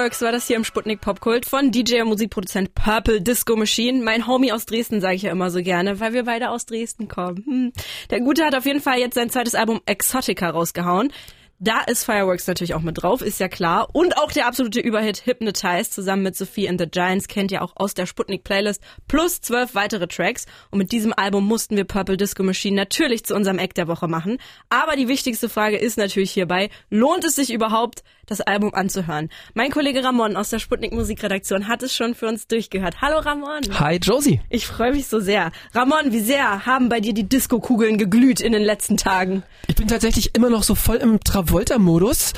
Fireworks war das hier im Sputnik Popkult von DJ und Musikproduzent Purple Disco Machine. Mein Homie aus Dresden sage ich ja immer so gerne, weil wir beide aus Dresden kommen. Hm. Der Gute hat auf jeden Fall jetzt sein zweites Album Exotica rausgehauen. Da ist Fireworks natürlich auch mit drauf, ist ja klar. Und auch der absolute Überhit Hypnotize zusammen mit Sophie and the Giants kennt ihr auch aus der Sputnik Playlist plus zwölf weitere Tracks. Und mit diesem Album mussten wir Purple Disco Machine natürlich zu unserem Eck der Woche machen. Aber die wichtigste Frage ist natürlich hierbei, lohnt es sich überhaupt, das Album anzuhören? Mein Kollege Ramon aus der Sputnik Musikredaktion hat es schon für uns durchgehört. Hallo Ramon. Hi Josie. Ich freue mich so sehr. Ramon, wie sehr haben bei dir die Disco-Kugeln geglüht in den letzten Tagen? Ich bin tatsächlich immer noch so voll im Travolta-Modus.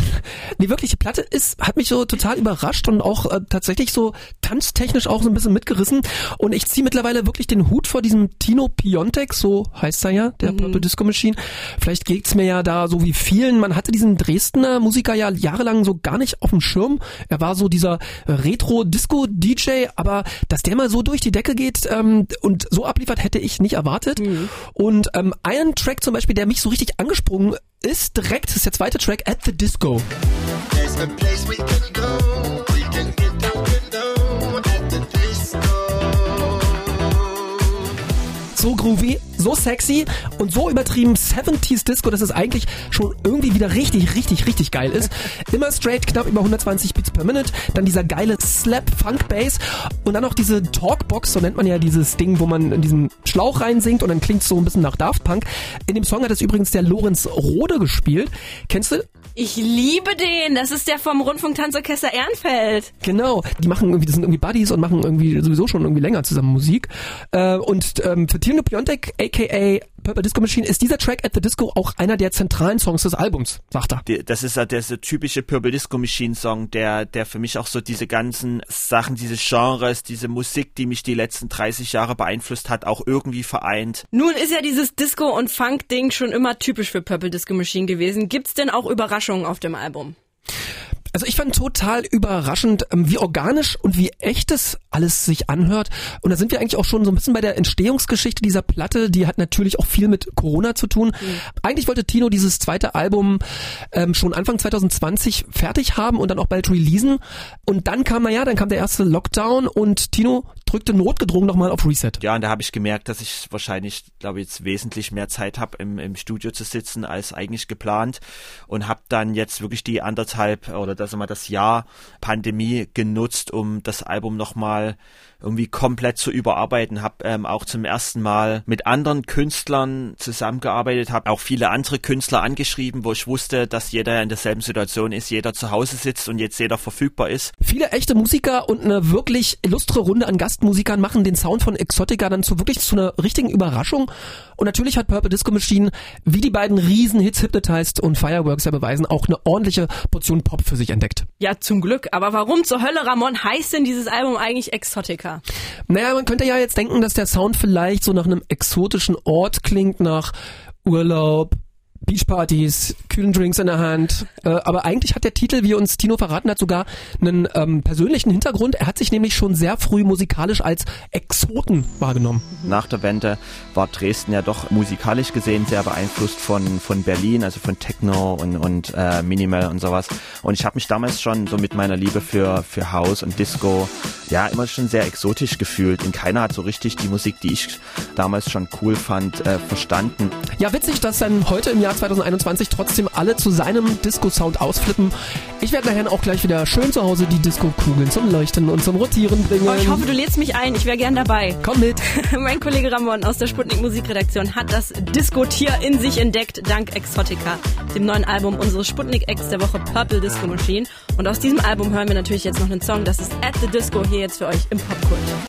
die wirkliche Platte ist, hat mich so total überrascht und auch äh, tatsächlich so tanztechnisch auch so ein bisschen mitgerissen. Und ich ziehe mittlerweile wirklich den Hut vor diesem Tino Piontek, so heißt er ja, der mhm. Purple Disco Machine. Vielleicht geht's mir ja da so wie vielen. Man hatte diesen Dresdner Musiker ja jahrelang so gar nicht auf dem Schirm. Er war so dieser Retro-Disco-DJ, aber dass der mal so durch die Decke geht ähm, und so abliefert, hätte ich nicht erwartet. Mhm. Und ähm, ein Track zum Beispiel, der mich so richtig angesprungen ist, direkt, ist der zweite Track, At the Disco. There's a place we can so groovy, so sexy und so übertrieben 70s Disco, dass es eigentlich schon irgendwie wieder richtig, richtig, richtig geil ist. Immer straight, knapp über 120 Beats per Minute, dann dieser geile Slap Funk Bass und dann noch diese Talkbox, so nennt man ja dieses Ding, wo man in diesen Schlauch reinsingt und dann klingt es so ein bisschen nach Daft Punk. In dem Song hat es übrigens der Lorenz Rode gespielt. Kennst du? Ich liebe den. Das ist der vom Rundfunktanzorchester Ehrenfeld. Genau. Die machen irgendwie, das sind irgendwie Buddies und machen irgendwie sowieso schon irgendwie länger zusammen Musik. Äh, und ähm, für Tino Piontek, aka Purple Disco Machine, ist dieser Track at the Disco auch einer der zentralen Songs des Albums, sagt er. Das ist ja der so typische Purple Disco Machine Song, der, der für mich auch so diese ganzen Sachen, diese Genres, diese Musik, die mich die letzten 30 Jahre beeinflusst hat, auch irgendwie vereint. Nun ist ja dieses Disco- und Funk-Ding schon immer typisch für Purple Disco Machine gewesen. Gibt's denn auch Überraschungen auf dem Album? Also ich fand total überraschend, ähm, wie organisch und wie echt es alles sich anhört. Und da sind wir eigentlich auch schon so ein bisschen bei der Entstehungsgeschichte dieser Platte. Die hat natürlich auch viel mit Corona zu tun. Mhm. Eigentlich wollte Tino dieses zweite Album ähm, schon Anfang 2020 fertig haben und dann auch bald releasen. Und dann kam, naja, dann kam der erste Lockdown und Tino drückte notgedrungen nochmal auf Reset. Ja, und da habe ich gemerkt, dass ich wahrscheinlich, glaube ich, jetzt wesentlich mehr Zeit habe, im, im Studio zu sitzen, als eigentlich geplant. Und habe dann jetzt wirklich die anderthalb oder das immer das Jahr Pandemie genutzt, um das Album nochmal irgendwie komplett zu überarbeiten. Habe ähm, auch zum ersten Mal mit anderen Künstlern zusammengearbeitet, habe auch viele andere Künstler angeschrieben, wo ich wusste, dass jeder in derselben Situation ist, jeder zu Hause sitzt und jetzt jeder verfügbar ist. Viele echte Musiker und eine wirklich illustre Runde an Gastmusikern machen den Sound von Exotica dann zu wirklich zu einer richtigen Überraschung. Und natürlich hat Purple Disco Machine, wie die beiden Riesenhits Hypnotized und Fireworks ja beweisen, auch eine ordentliche Portion Pop für sich entdeckt. Ja, zum Glück. Aber warum zur Hölle, Ramon, heißt denn dieses Album eigentlich Exotica? Naja, man könnte ja jetzt denken, dass der Sound vielleicht so nach einem exotischen Ort klingt, nach Urlaub, Beachpartys, kühlen Drinks in der Hand. Äh, aber eigentlich hat der Titel, wie uns Tino verraten hat, sogar einen ähm, persönlichen Hintergrund. Er hat sich nämlich schon sehr früh musikalisch als Exoten wahrgenommen. Nach der Wende war Dresden ja doch musikalisch gesehen sehr beeinflusst von, von Berlin, also von Techno und, und äh, Minimal und sowas. Und ich habe mich damals schon so mit meiner Liebe für, für House und Disco ja immer schon sehr exotisch gefühlt. Und keiner hat so richtig die Musik, die ich damals schon cool fand, äh, verstanden. Ja, witzig, dass dann heute im Jahr 2021 trotzdem alle zu seinem Disco-Sound ausflippen. Ich werde nachher auch gleich wieder schön zu Hause die Disco-Kugeln zum Leuchten und zum Rotieren bringen. Oh, ich hoffe, du lädst mich ein. Ich wäre gern dabei. Komm mit. mein Kollege Ramon aus der Sputnik Musikredaktion hat das Disco-Tier in sich entdeckt, dank Exotica, dem neuen Album unseres Sputnik-Acts der Woche Purple Disco Machine. Und aus diesem Album hören wir natürlich jetzt noch einen Song. Das ist At the Disco hier jetzt für euch im Popkult.